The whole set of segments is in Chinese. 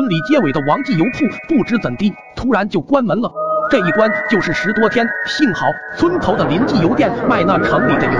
村里街尾的王记油铺不知怎地，突然就关门了。这一关就是十多天，幸好村头的邻记油店卖那城里的油，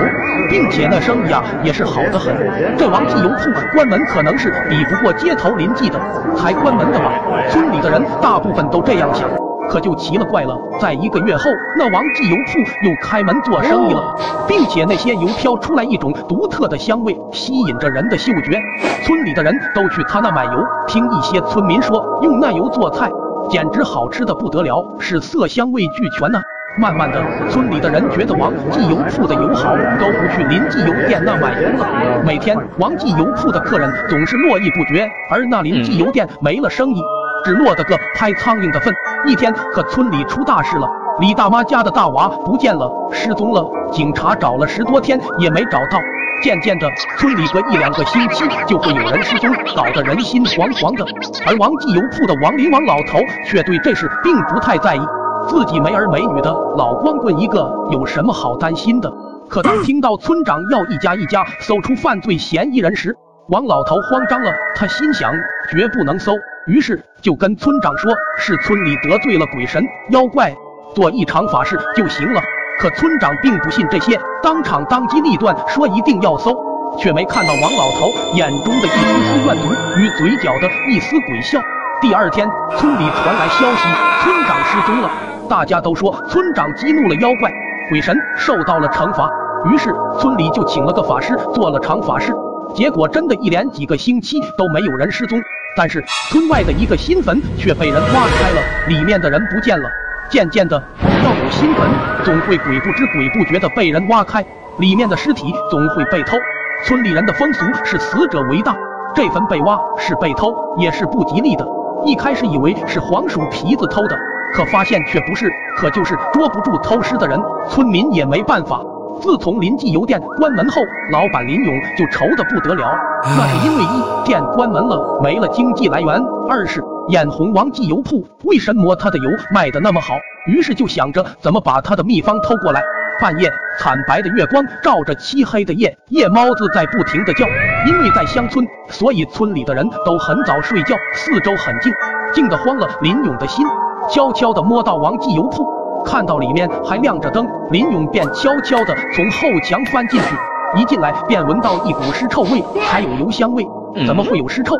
并且那生意啊也是好得很。这王记油铺关门可能是比不过街头邻记的，才关门的吧？村里的人大部分都这样想。可就奇了怪了，在一个月后，那王记油铺又开门做生意了，并且那些油飘出来一种独特的香味，吸引着人的嗅觉。村里的人都去他那买油，听一些村民说，用那油做菜。简直好吃的不得了，是色香味俱全呢。慢慢的，村里的人觉得王记油铺的油好，都不去林记油店那买油了。每天，王记油铺的客人总是络绎不绝，而那林记油店没了生意，只落得个拍苍蝇的份。一天，可村里出大事了，李大妈家的大娃不见了，失踪了。警察找了十多天也没找到。渐渐的，村里隔一两个星期就会有人失踪，搞得人心惶惶的。而王记油铺的王林王老头却对这事并不太在意，自己没儿没女的老光棍一个，有什么好担心的？可当 听到村长要一家一家搜出犯罪嫌疑人时，王老头慌张了。他心想，绝不能搜，于是就跟村长说，是村里得罪了鬼神妖怪，做一场法事就行了。可村长并不信这些，当场当机立断说一定要搜，却没看到王老头眼中的一丝丝怨毒与嘴角的一丝鬼笑。第二天，村里传来消息，村长失踪了。大家都说村长激怒了妖怪鬼神，受到了惩罚。于是村里就请了个法师做了场法事，结果真的一连几个星期都没有人失踪。但是村外的一个新坟却被人挖开了，里面的人不见了。渐渐的，只要有新坟，总会鬼不知鬼不觉的被人挖开，里面的尸体总会被偷。村里人的风俗是死者为大，这坟被挖是被偷，也是不吉利的。一开始以为是黄鼠皮子偷的，可发现却不是，可就是捉不住偷尸的人，村民也没办法。自从临记油店关门后，老板林勇就愁得不得了。那是因为一店关门了，没了经济来源；二是眼红王记油铺，为什么他的油卖的那么好？于是就想着怎么把他的秘方偷过来。半夜，惨白的月光照着漆黑的夜，夜猫子在不停的叫。因为在乡村，所以村里的人都很早睡觉，四周很静，静得慌了林勇的心。悄悄地摸到王记油铺。看到里面还亮着灯，林勇便悄悄地从后墙翻进去，一进来便闻到一股尸臭味，还有油香味。怎么会有尸臭？